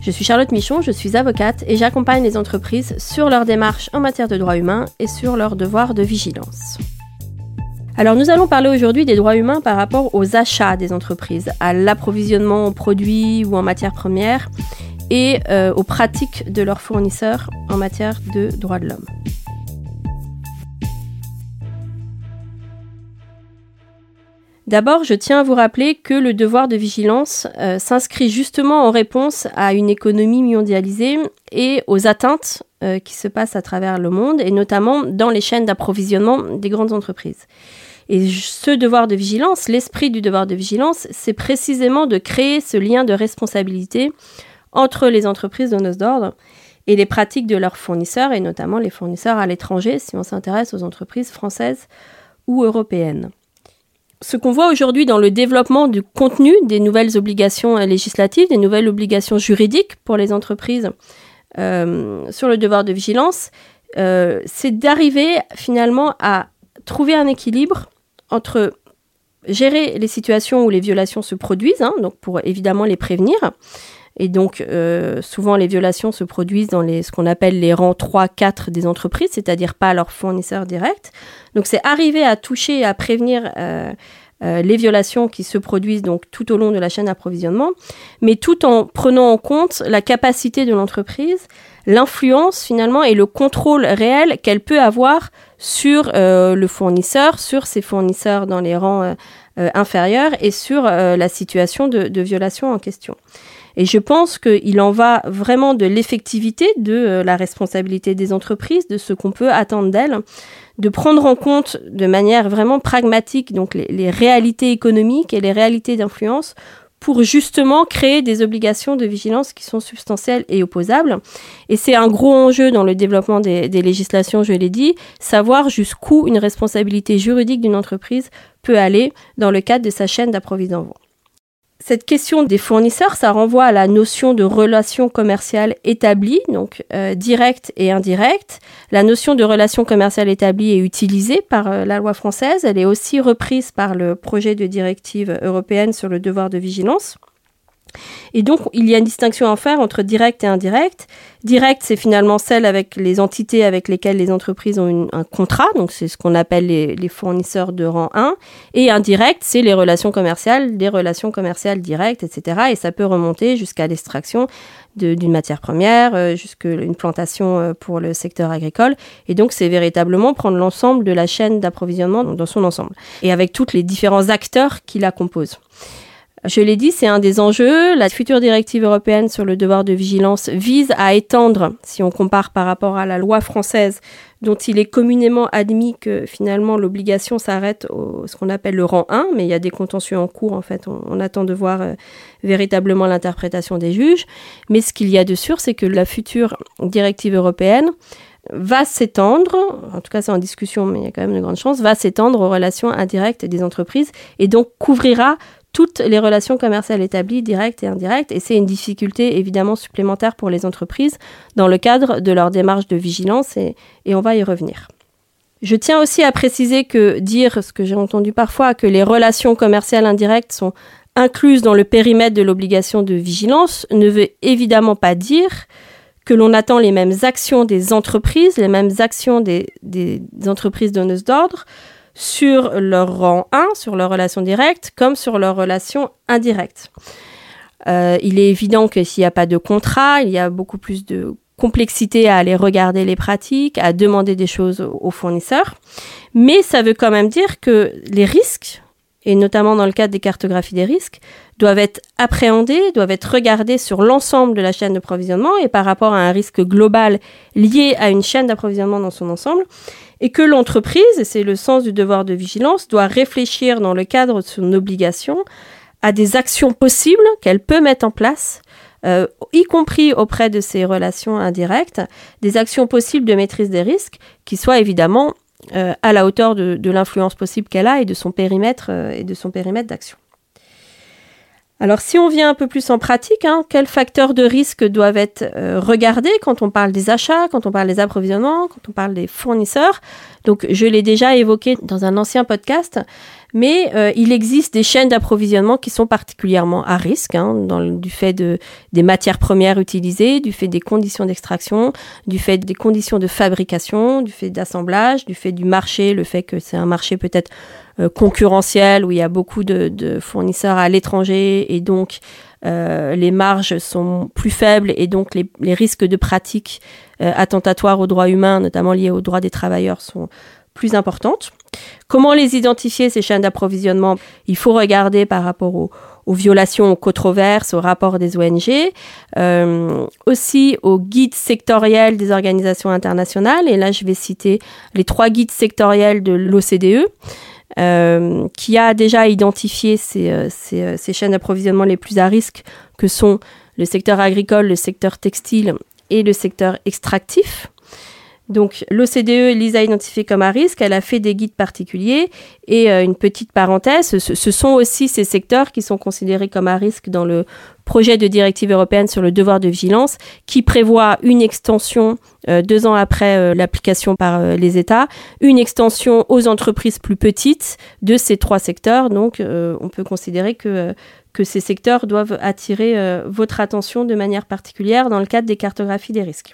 Je suis Charlotte Michon, je suis avocate et j'accompagne les entreprises sur leurs démarches en matière de droits humains et sur leurs devoirs de vigilance. Alors nous allons parler aujourd'hui des droits humains par rapport aux achats des entreprises, à l'approvisionnement en produits ou en matières premières et euh, aux pratiques de leurs fournisseurs en matière de droits de l'homme. D'abord, je tiens à vous rappeler que le devoir de vigilance euh, s'inscrit justement en réponse à une économie mondialisée et aux atteintes euh, qui se passent à travers le monde, et notamment dans les chaînes d'approvisionnement des grandes entreprises. Et ce devoir de vigilance, l'esprit du devoir de vigilance, c'est précisément de créer ce lien de responsabilité entre les entreprises donneuses d'ordre et les pratiques de leurs fournisseurs, et notamment les fournisseurs à l'étranger, si on s'intéresse aux entreprises françaises ou européennes ce qu'on voit aujourd'hui dans le développement du contenu des nouvelles obligations euh, législatives, des nouvelles obligations juridiques pour les entreprises euh, sur le devoir de vigilance, euh, c'est d'arriver finalement à trouver un équilibre entre gérer les situations où les violations se produisent, hein, donc pour évidemment les prévenir, et donc, euh, souvent, les violations se produisent dans les, ce qu'on appelle les rangs 3-4 des entreprises, c'est-à-dire pas leurs fournisseurs directs. Donc, c'est arriver à toucher et à prévenir euh, euh, les violations qui se produisent donc tout au long de la chaîne d'approvisionnement, mais tout en prenant en compte la capacité de l'entreprise, l'influence finalement et le contrôle réel qu'elle peut avoir sur le fournisseur, sur ses fournisseurs dans les rangs inférieurs et sur la situation de, de violation en question. Et je pense qu'il en va vraiment de l'effectivité de euh, la responsabilité des entreprises, de ce qu'on peut attendre d'elles, de prendre en compte de manière vraiment pragmatique donc les, réalités économiques et les réalités d'influence pour justement créer des obligations de vigilance qui sont substantielles et opposables. Et c'est un gros enjeu dans le développement des, législations, je l'ai dit, savoir jusqu'où une responsabilité juridique d'une entreprise peut aller dans le cadre de sa chaîne d'approvisionnement. Cette question des fournisseurs, ça renvoie à la notion de relation commerciale établie, donc euh, directe et indirecte. La notion de relation commerciale établie est utilisée par euh, la loi française. Elle est aussi reprise par le projet de directive européenne sur le devoir de vigilance. Et donc, il y a une distinction à faire entre direct et indirect. Direct, c'est finalement celle avec les entités avec lesquelles les entreprises ont un contrat, donc c'est ce qu'on appelle les, fournisseurs de rang 1. Et indirect, c'est les relations commerciales, des relations commerciales directes, etc. Et ça peut remonter jusqu'à l'extraction d'une matière première, euh, jusqu'à une plantation euh, pour le secteur agricole. Et donc, c'est véritablement prendre l'ensemble de la chaîne d'approvisionnement dans son ensemble. Et avec tous les différents acteurs qui la composent. Je l'ai dit, c'est un des enjeux. La future directive européenne sur le devoir de vigilance vise à étendre, si on compare par rapport à la loi française, dont il est communément admis que finalement l'obligation s'arrête au ce qu'on appelle le rang 1, mais il y a des contentieux en cours en fait. On, attend de voir euh, véritablement l'interprétation des juges. Mais ce qu'il y a de sûr, c'est que la future directive européenne va s'étendre, en tout cas c'est en discussion, mais il y a quand même de grandes chances, va s'étendre aux relations indirectes des entreprises et donc couvrira toutes les relations commerciales établies, directes et indirectes, et c'est une difficulté évidemment supplémentaire pour les entreprises dans le cadre de leur démarche de vigilance, et, on va y revenir. Je tiens aussi à préciser que dire, ce que j'ai entendu parfois, que les relations commerciales indirectes sont incluses dans le périmètre de l'obligation de vigilance ne veut évidemment pas dire que l'on attend les mêmes actions des entreprises, les mêmes actions des, entreprises donneuses d'ordre, sur leur rang 1, sur leur relation directe, comme sur leur relation indirecte. Euh, il est évident que s'il n'y a pas de contrat, il y a beaucoup plus de complexité à aller regarder les pratiques, à demander des choses aux fournisseurs. Mais ça veut quand même dire que les risques, et notamment dans le cadre des cartographies des risques, doivent être appréhendés, doivent être regardés sur l'ensemble de la chaîne de provisionnement et par rapport à un risque global lié à une chaîne d'approvisionnement dans son ensemble et que l'entreprise, et c'est le sens du devoir de vigilance, doit réfléchir dans le cadre de son obligation à des actions possibles qu'elle peut mettre en place euh, y compris auprès de ces relations indirectes, des actions possibles de maîtrise des risques qui soient évidemment euh, à la hauteur de, l'influence possible qu'elle a et de son périmètre euh, et de son périmètre d'action. Alors si on vient un peu plus en pratique, hein, quels facteurs de risque doivent être regardés quand on parle des achats, quand on parle des approvisionnements, quand on parle des fournisseurs? Donc je l'ai déjà évoqué dans un ancien podcast. Mais euh, il existe des chaînes d'approvisionnement qui sont particulièrement à risque, hein, du fait de, des matières premières utilisées, du fait des conditions d'extraction, du fait des conditions de fabrication, du fait d'assemblage, du fait du marché, le fait que c'est un marché peut-être euh, concurrentiel où il y a beaucoup de, fournisseurs à l'étranger et donc euh, les marges sont plus faibles et donc les, les risques de pratiques attentatoires aux droits humains, notamment liés aux droits des travailleurs, sont plus importantes. Comment les identifier, ces chaînes d'approvisionnement? Il faut regarder par rapport aux, violations, aux controverses, aux rapports des ONG, euh, aussi aux guides sectoriels des organisations internationales. Et là, je vais citer les trois guides sectoriels de l'OCDE. Euh, qui a déjà identifié ces, euh, ces chaînes d'approvisionnement les plus à risque, que sont le secteur agricole, le secteur textile et le secteur extractif. Donc l'OCDE les a identifiés comme à risque, elle a fait des guides particuliers et euh, une petite parenthèse, ce, sont aussi ces secteurs qui sont considérés comme à risque dans le projet de directive européenne sur le devoir de vigilance qui prévoit une extension euh, deux ans après euh, l'application par les États, une extension aux entreprises plus petites de ces trois secteurs. Donc on peut considérer que que ces secteurs doivent attirer votre attention de manière particulière dans le cadre des cartographies des risques.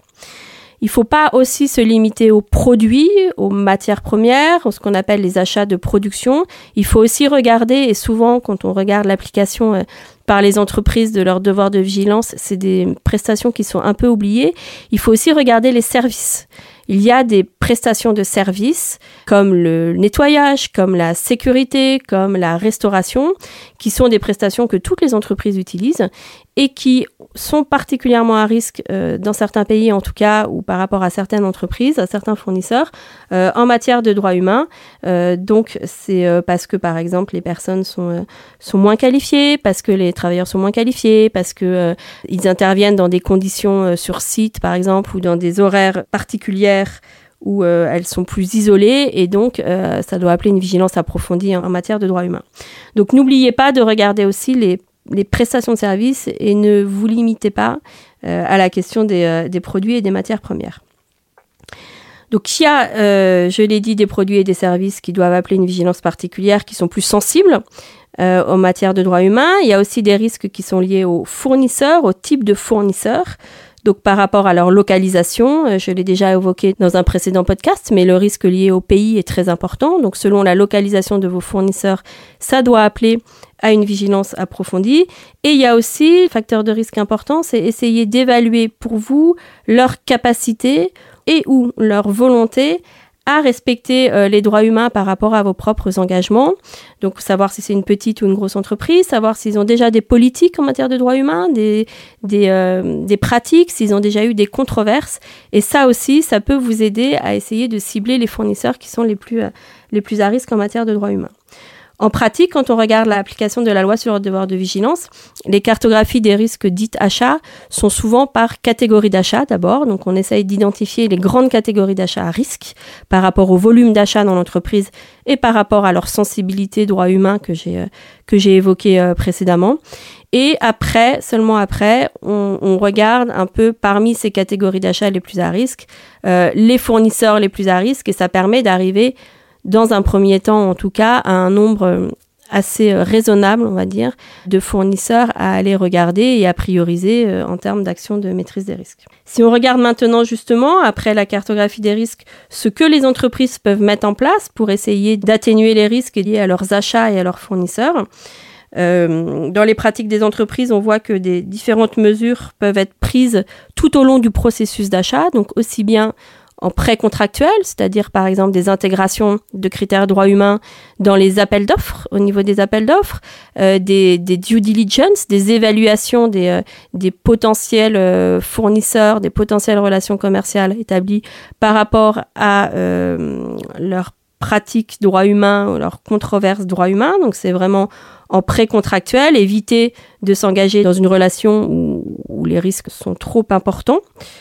Il ne faut pas aussi se limiter aux produits, aux matières premières, ce qu'on appelle les achats de production. Il faut aussi regarder, et souvent quand on regarde l'application euh, par les entreprises de leur devoir de vigilance, c'est des prestations qui sont un peu oubliées. Il faut aussi regarder les services il y a des prestations de services comme le nettoyage, comme la sécurité, comme la restauration, qui sont des prestations que toutes les entreprises utilisent et qui sont particulièrement à risque euh, dans certains pays en tout cas ou par rapport à certaines entreprises, à certains fournisseurs euh, en matière de droits humains. Euh, donc c'est parce que par exemple les personnes sont sont moins qualifiées, parce que les travailleurs sont moins qualifiés, parce que ils interviennent dans des conditions sur site par exemple ou dans des horaires particulières où elles sont plus isolées et donc ça doit appeler une vigilance approfondie en matière de droits humains. Donc n'oubliez pas de regarder aussi les les prestations de services et ne vous limitez pas euh, à la question euh, des, produits et des matières premières. Donc il y a, euh, je l'ai dit, des produits et des services qui doivent appeler une vigilance particulière, qui sont plus sensibles aux matières de droits humains. Il y a aussi des risques qui sont liés aux fournisseurs, au type de fournisseurs. Donc par rapport à leur localisation, je l'ai déjà évoqué dans un précédent podcast, mais le risque lié au pays est très important. Donc selon la localisation de vos fournisseurs, ça doit appeler à une vigilance approfondie. Et il y a aussi, facteur de risque important, c'est essayer d'évaluer pour vous leur capacité et ou leur volonté à respecter euh, les droits humains par rapport à vos propres engagements. Donc savoir si c'est une petite ou une grosse entreprise, savoir s'ils ont déjà des politiques en matière de droits humains, des, des, euh, des pratiques, s'ils ont déjà eu des controverses. Et ça aussi, ça peut vous aider à essayer de cibler les fournisseurs qui sont les plus, euh, les plus à risque en matière de droits humains. En pratique, quand on regarde l'application de la loi sur le devoir de vigilance, les cartographies des risques dites achats sont souvent par catégorie d'achat d'abord. Donc on essaye d'identifier les grandes catégories d'achats à risque par rapport au volume d'achat dans l'entreprise et par rapport à leur sensibilité droits humains que j'ai euh, que j'ai évoqué euh, précédemment. Et après, seulement après, on, regarde un peu parmi ces catégories d'achat les plus à risque, euh, les fournisseurs les plus à risque, et ça permet d'arriver dans un premier temps en tout cas, à un nombre euh, assez euh, raisonnable, on va dire, de fournisseurs à aller regarder et à prioriser euh, en termes d'action de maîtrise des risques. Si on regarde maintenant justement, après la cartographie des risques, ce que les entreprises peuvent mettre en place pour essayer d'atténuer les risques liés à leurs achats et à leurs fournisseurs, dans les pratiques des entreprises, on voit que des différentes mesures peuvent être prises tout au long du processus d'achat, donc aussi bien en pré-contractuel, c'est-à-dire par exemple des intégrations de critères droits humains dans les appels d'offres, au niveau des appels d'offres, euh, des, due diligence, des évaluations des, euh, des potentiels euh, fournisseurs, des potentielles relations commerciales établies par rapport à leurs pratiques droits humains ou leurs controverses droits humains. Donc c'est vraiment en pré-contractuel, éviter de s'engager dans une relation où où, les risques sont trop importants.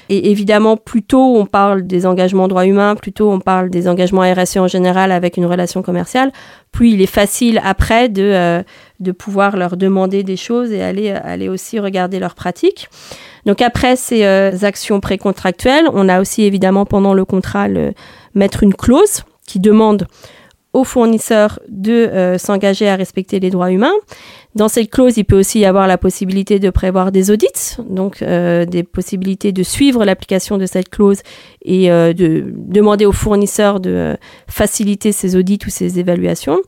Et évidemment, plus tôt on parle des engagements droits humains, plus tôt on parle des engagements RSE en général avec une relation commerciale, plus il est facile après de, euh, de pouvoir leur demander des choses et aller, aller aussi regarder leurs pratiques. Donc après ces euh, actions précontractuelles, on a aussi évidemment pendant le contrat le, mettre une clause qui demande fournisseurs de euh, s'engager à respecter les droits humains. Dans cette clause, il peut aussi y avoir la possibilité de prévoir des audits, donc euh, des possibilités de suivre l'application de cette clause et euh, de demander aux fournisseurs de faciliter ces audits ou ces évaluations.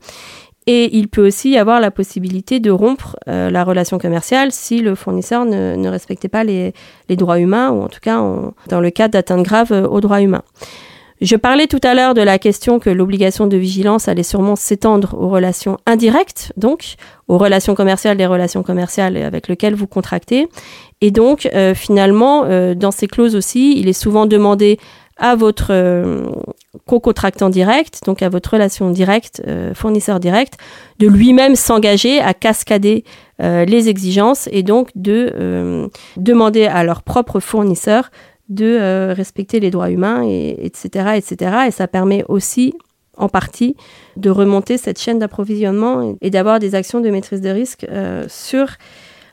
Et il peut aussi y avoir la possibilité de rompre la relation commerciale si le fournisseur ne, respectait pas les, droits humains, ou en tout cas dans le cas d'atteintes graves aux droits humains. Je parlais tout à l'heure de la question que l'obligation de vigilance allait sûrement s'étendre aux relations indirectes, donc aux relations commerciales des relations commerciales avec lesquelles vous contractez. Et donc, euh, finalement, euh, dans ces clauses aussi, il est souvent demandé à votre euh, co-contractant direct, donc à votre relation directe, fournisseur direct, de lui-même s'engager à cascader les exigences et donc de demander à leur propre fournisseur de euh, respecter les droits humains, et, etc., etc. Et ça permet aussi, en partie, de remonter cette chaîne d'approvisionnement et, d'avoir des actions de maîtrise de risque euh, sur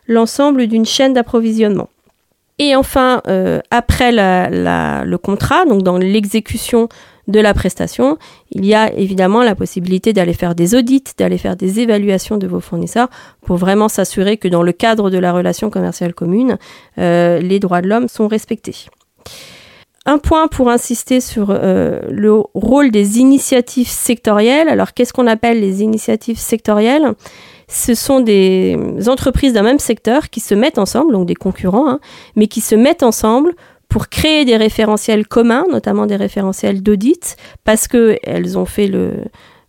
l'ensemble d'une chaîne d'approvisionnement. Et enfin, euh, après le contrat, donc dans l'exécution de la prestation, il y a évidemment la possibilité d'aller faire des audits, d'aller faire des évaluations de vos fournisseurs pour vraiment s'assurer que dans le cadre de la relation commerciale commune, les droits de l'homme sont respectés. Un point pour insister sur euh, le rôle des initiatives sectorielles. Alors, qu'est-ce qu'on appelle les initiatives sectorielles? Ce sont des entreprises d'un même secteur qui se mettent ensemble, donc des concurrents, hein, mais qui se mettent ensemble pour créer des référentiels communs, notamment des référentiels d'audit, parce qu'elles ont fait le,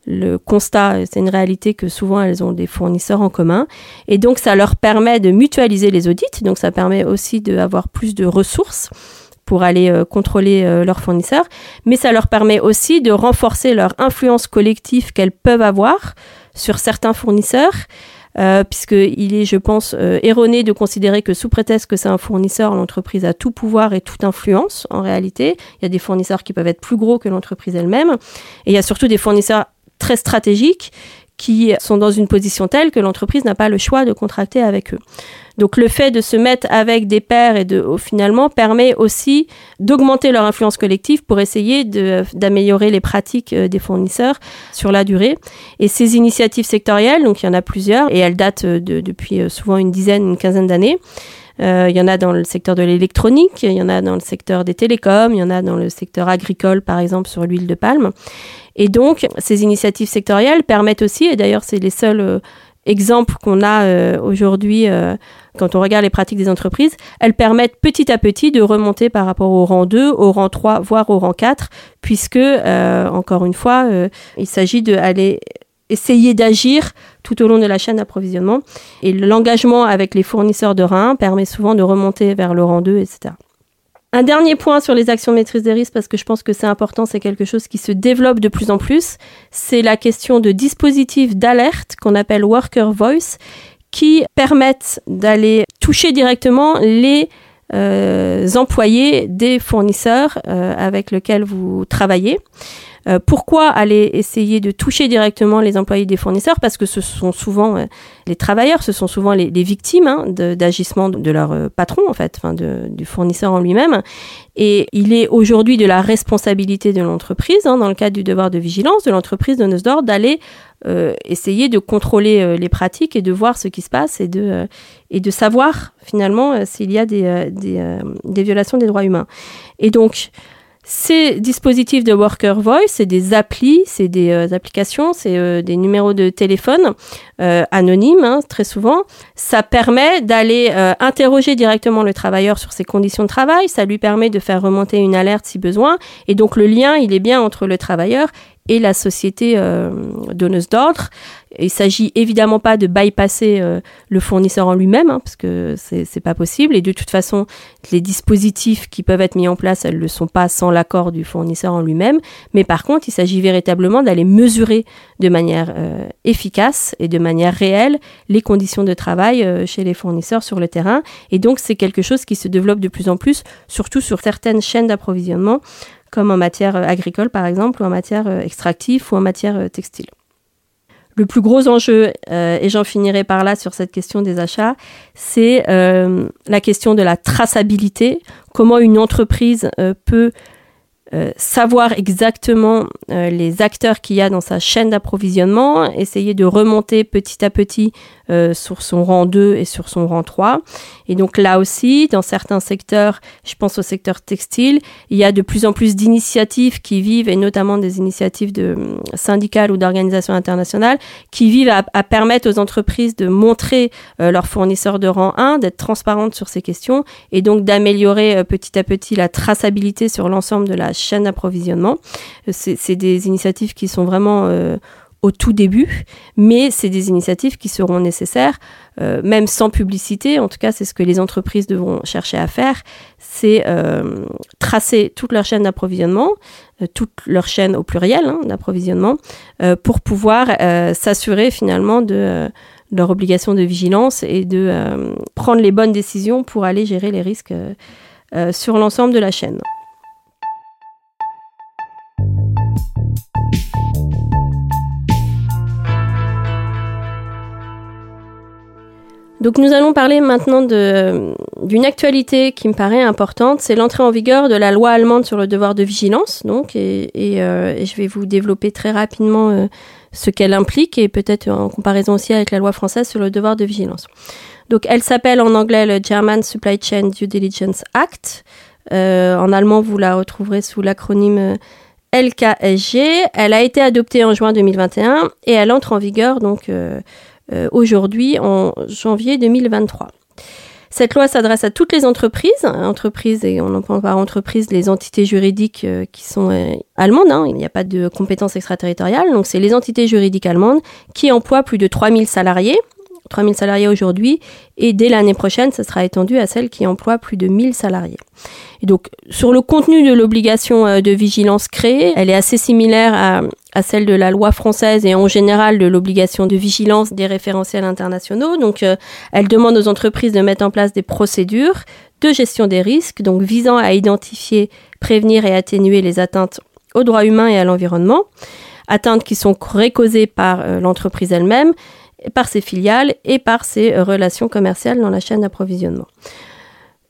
le constat, c'est une réalité que souvent elles ont des fournisseurs en commun. Et donc ça leur permet de mutualiser les audits, donc ça permet aussi d'avoir plus de ressources pour aller euh, contrôler euh, leurs fournisseurs, mais ça leur permet aussi de renforcer leur influence collective qu'elles peuvent avoir sur certains fournisseurs. Euh, puisqu'il est, je pense, euh, erroné de considérer que sous prétexte que c'est un fournisseur, l'entreprise a tout pouvoir et toute influence. En réalité, il y a des fournisseurs qui peuvent être plus gros que l'entreprise elle-même, et il y a surtout des fournisseurs très stratégiques qui sont dans une position telle que l'entreprise n'a pas le choix de contracter avec eux. Donc le fait de se mettre avec des pairs et de finalement permet aussi d'augmenter leur influence collective pour essayer d'améliorer les pratiques euh, des fournisseurs sur la durée. Et ces initiatives sectorielles, donc il y en a plusieurs et elles datent de, depuis euh, souvent une dizaine, une quinzaine d'années. Euh, il y en a dans le secteur de l'électronique, il y en a dans le secteur des télécoms, il y en a dans le secteur agricole, par exemple, sur l'huile de palme. Et donc, ces initiatives sectorielles permettent aussi, et d'ailleurs, c'est les seuls euh, exemples qu'on a euh, aujourd'hui quand on regarde les pratiques des entreprises, elles permettent petit à petit de remonter par rapport au rang 2, au rang 3, voire au rang 4, puisque, encore une fois, il s'agit d'aller essayer d'agir tout au long de la chaîne d'approvisionnement. Et l'engagement avec les fournisseurs de reins permet souvent de remonter vers le rang 2, etc. Un dernier point sur les actions maîtrise des risques, parce que je pense que c'est important, c'est quelque chose qui se développe de plus en plus, c'est la question de dispositifs d'alerte qu'on appelle Worker Voice, qui permettent d'aller toucher directement les euh, employés des fournisseurs euh, avec lesquels vous travaillez. Euh, pourquoi aller essayer de toucher directement les employés des fournisseurs? Parce que ce sont souvent euh, les travailleurs, ce sont souvent les, victimes hein, d'agissements de, leur euh, patron, en fait, enfin du fournisseur en lui-même. Et il est aujourd'hui de la responsabilité de l'entreprise, hein, dans le cadre du devoir de vigilance de l'entreprise de d'ordre, d'aller essayer de contrôler les pratiques et de voir ce qui se passe et de, et de savoir finalement s'il y a des, des, des violations des droits humains. Et donc, ces dispositifs de Worker Voice, c'est des applis, c'est des euh, applications, c'est euh, des numéros de téléphone euh, anonymes, hein, très souvent. Ça permet d'aller interroger directement le travailleur sur ses conditions de travail, ça lui permet de faire remonter une alerte si besoin, et donc le lien, il est bien entre le travailleur et la société donneuse d'ordre. Il s'agit évidemment pas de bypasser euh, le fournisseur en lui-même, hein, parce que c'est pas possible. Et de toute façon, les dispositifs qui peuvent être mis en place, elles ne le sont pas sans l'accord du fournisseur en lui-même. Mais par contre, il s'agit véritablement d'aller mesurer de manière euh, efficace et de manière réelle les conditions de travail euh, chez les fournisseurs sur le terrain. Et donc, c'est quelque chose qui se développe de plus en plus, surtout sur certaines chaînes d'approvisionnement, comme en matière agricole par exemple, ou en matière extractive ou en matière textile. Le plus gros enjeu, euh, et j'en finirai par là sur cette question des achats, c'est euh, la question de la traçabilité. Comment une entreprise euh, peut euh, savoir exactement euh, les acteurs qu'il y a dans sa chaîne d'approvisionnement, essayer de remonter petit à petit euh, sur son rang 2 et sur son rang 3. Et donc là aussi, dans certains secteurs, je pense au secteur textile, il y a de plus en plus d'initiatives qui vivent, et notamment des initiatives de syndicales ou d'organisations internationales, qui vivent à, à, permettre aux entreprises de montrer leurs fournisseurs de rang 1, d'être transparentes sur ces questions, et donc d'améliorer petit à petit la traçabilité sur l'ensemble de la chaîne d'approvisionnement. C'est des initiatives qui sont vraiment euh, au tout début, mais c'est des initiatives qui seront nécessaires, euh, même sans publicité. En tout cas, c'est ce que les entreprises devront chercher à faire, c'est euh, tracer toute leur chaîne d'approvisionnement, toute leur chaîne au pluriel hein, d'approvisionnement, pour pouvoir s'assurer finalement de leur obligation de vigilance et de prendre les bonnes décisions pour aller gérer les risques sur l'ensemble de la chaîne. Donc nous allons parler maintenant d'une actualité qui me paraît importante, c'est l'entrée en vigueur de la loi allemande sur le devoir de vigilance. Donc, et, euh, je vais vous développer très rapidement euh, ce qu'elle implique et peut-être en comparaison aussi avec la loi française sur le devoir de vigilance. Donc elle s'appelle en anglais le German Supply Chain Due Diligence Act. Euh, en allemand, vous la retrouverez sous l'acronyme LKSG. Elle a été adoptée en juin 2021 et elle entre en vigueur donc euh, aujourd'hui en janvier 2023. Cette loi s'adresse à toutes les entreprises, entreprises et on entend par entreprise les entités juridiques euh, qui sont euh, allemandes, hein. il n'y a pas de compétences extraterritoriales, donc c'est les entités juridiques allemandes qui emploient plus de 3000 salariés, 3000 salariés aujourd'hui, et dès l'année prochaine, ça sera étendu à celles qui emploient plus de 1000 salariés. Et donc, sur le contenu de l'obligation de vigilance créée, elle est assez similaire à, à celle de la loi française et en général de l'obligation de vigilance des référentiels internationaux. Donc, euh, elle demande aux entreprises de mettre en place des procédures de gestion des risques, donc visant à identifier, prévenir et atténuer les atteintes aux droits humains et à l'environnement, atteintes qui sont récausées par euh, l'entreprise elle-même, par ses filiales et par ses euh, relations commerciales dans la chaîne d'approvisionnement.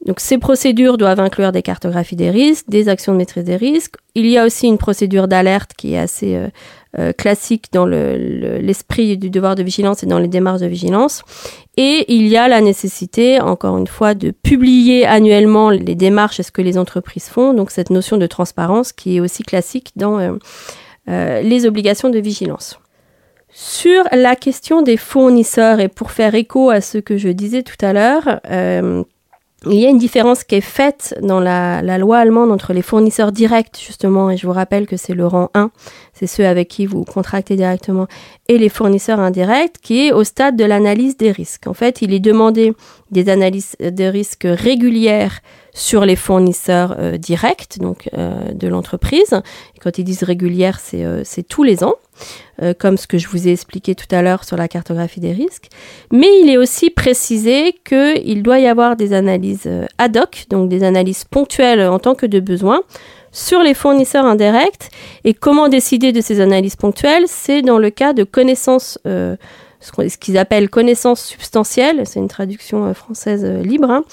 Donc ces procédures doivent inclure des cartographies des risques, des actions de maîtrise des risques. Il y a aussi une procédure d'alerte qui est assez euh, euh, classique dans l'esprit le, du devoir de vigilance et dans les démarches de vigilance. Et il y a la nécessité, encore une fois, de publier annuellement les démarches et ce que les entreprises font. Donc cette notion de transparence qui est aussi classique dans les obligations de vigilance. Sur la question des fournisseurs, et pour faire écho à ce que je disais tout à l'heure, il y a une différence qui est faite dans la, loi allemande entre les fournisseurs directs, justement, et je vous rappelle que c'est le rang 1, c'est ceux avec qui vous contractez directement, et les fournisseurs indirects, qui est au stade de l'analyse des risques. En fait, il est demandé des analyses de risques régulières sur les fournisseurs euh, directs, donc euh, de l'entreprise. quand ils disent régulières, c'est euh, tous les ans. Euh, comme ce que je vous ai expliqué tout à l'heure sur la cartographie des risques. Mais il est aussi précisé qu'il doit y avoir des analyses euh, ad hoc, donc des analyses ponctuelles en tant que de besoin, sur les fournisseurs indirects. Et comment décider de ces analyses ponctuelles? C'est dans le cas de connaissances, ce qu'ils appellent connaissances substantielles, c'est une traduction française libre, hein.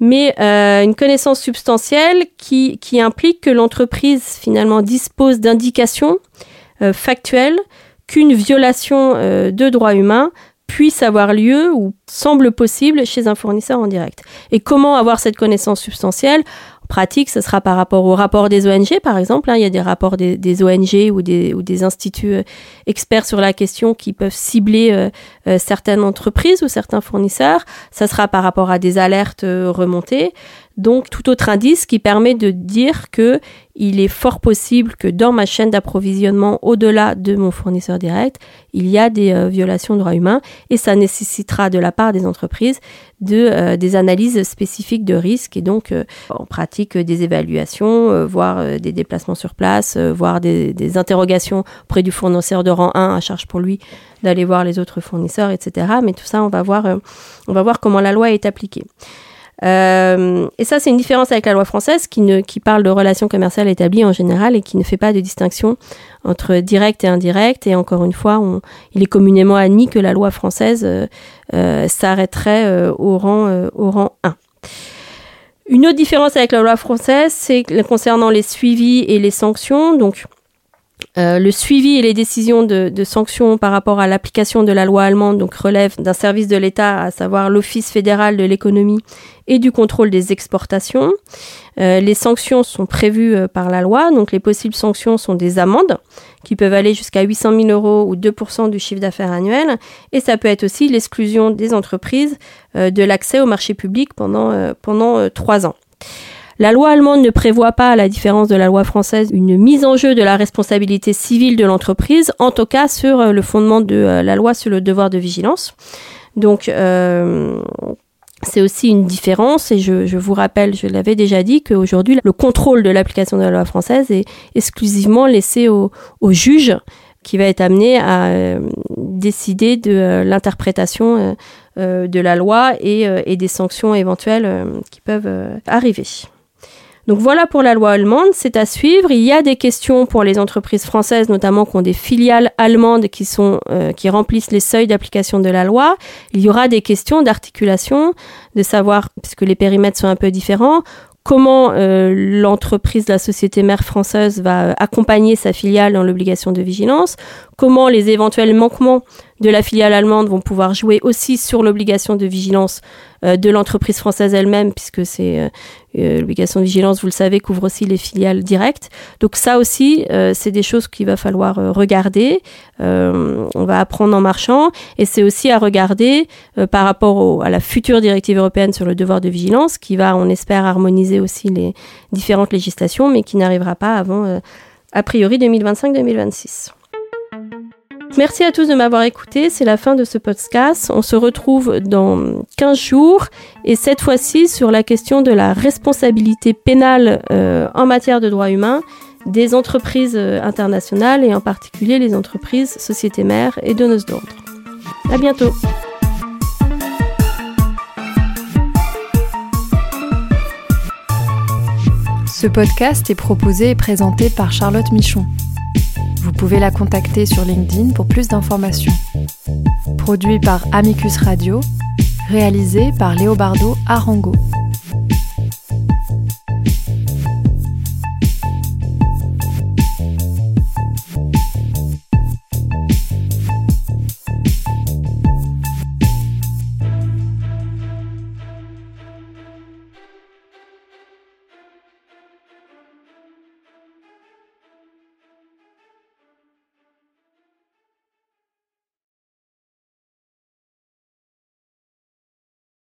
mais une connaissance substantielle qui, qui implique que l'entreprise finalement dispose d'indications factuelles qu'une violation euh, de droits humains puisse avoir lieu ou semble possible chez un fournisseur en direct. Et comment avoir cette connaissance substantielle? Pratique, ce sera par rapport au rapport des ONG, par exemple. Hein. il y a des rapports des, ONG ou des, ou des instituts euh, experts sur la question qui peuvent cibler euh, certaines entreprises ou certains fournisseurs. Ça sera par rapport à des alertes remontées. Donc tout autre indice qui permet de dire que il est fort possible que dans ma chaîne d'approvisionnement, au-delà de mon fournisseur direct, il y a des euh, violations de droits humains et ça nécessitera de la part des entreprises de, euh, des analyses spécifiques de risque et donc euh, en pratique des évaluations, voire des déplacements sur place, voire des, des, interrogations auprès du fournisseur de rang 1 à charge pour lui d'aller voir les autres fournisseurs, etc. Mais tout ça, on va voir, on va voir comment la loi est appliquée. Euh, et ça, c'est une différence avec la loi française qui, ne, qui parle de relations commerciales établies en général et qui ne fait pas de distinction entre direct et indirect. Et encore une fois, on, il est communément admis que la loi française euh, euh, s'arrêterait au, rang, au rang 1. Une autre différence avec la loi française, c'est concernant les suivis et les sanctions. Donc, euh, le suivi et les décisions de, sanctions par rapport à l'application de la loi allemande donc relèvent d'un service de l'État, à savoir l'Office fédéral de l'économie et du contrôle des exportations. Euh, les sanctions sont prévues euh, par la loi, donc les possibles sanctions sont des amendes qui peuvent aller jusqu'à 800 000 euros ou 2% du chiffre d'affaires annuel, et ça peut être aussi l'exclusion des entreprises de l'accès au marché public pendant pendant trois ans. La loi allemande ne prévoit pas, à la différence de la loi française, une mise en jeu de la responsabilité civile de l'entreprise, en tout cas sur euh, le fondement de euh, la loi sur le devoir de vigilance. Donc, euh, c'est aussi une différence, et je, vous rappelle, je l'avais déjà dit, qu'aujourd'hui, le contrôle de l'application de la loi française est exclusivement laissé au, juge qui va être amené à décider de l'interprétation de la loi et, et, des sanctions éventuelles qui peuvent arriver. Donc voilà pour la loi allemande, c'est à suivre. Il y a des questions pour les entreprises françaises, notamment qui ont des filiales allemandes qui sont euh, qui remplissent les seuils d'application de la loi. Il y aura des questions d'articulation, de savoir puisque les périmètres sont un peu différents, comment euh, l'entreprise, la société mère française va accompagner sa filiale dans l'obligation de vigilance, comment les éventuels manquements de la filiale allemande vont pouvoir jouer aussi sur l'obligation de vigilance euh, de l'entreprise française elle-même, puisque c'est euh, euh, l'obligation de vigilance, vous le savez, couvre aussi les filiales directes. Donc ça aussi, c'est des choses qu'il va falloir regarder. on va apprendre en marchant, et c'est aussi à regarder par rapport à la future directive européenne sur le devoir de vigilance, qui va, on espère, harmoniser aussi les différentes législations, mais qui n'arrivera pas avant, a priori, 2025-2026. Merci à tous de m'avoir écouté. C'est la fin de ce podcast. On se retrouve dans 15 jours et cette fois-ci sur la question de la responsabilité pénale euh, en matière de droits humains des entreprises euh, internationales et en particulier les entreprises sociétés mères et donneuses d'ordre. À bientôt. Ce podcast est proposé et présenté par Charlotte Michon. Vous pouvez la contacter sur LinkedIn pour plus d'informations. Produit par Amicus Radio, réalisé par Léobardo Arango.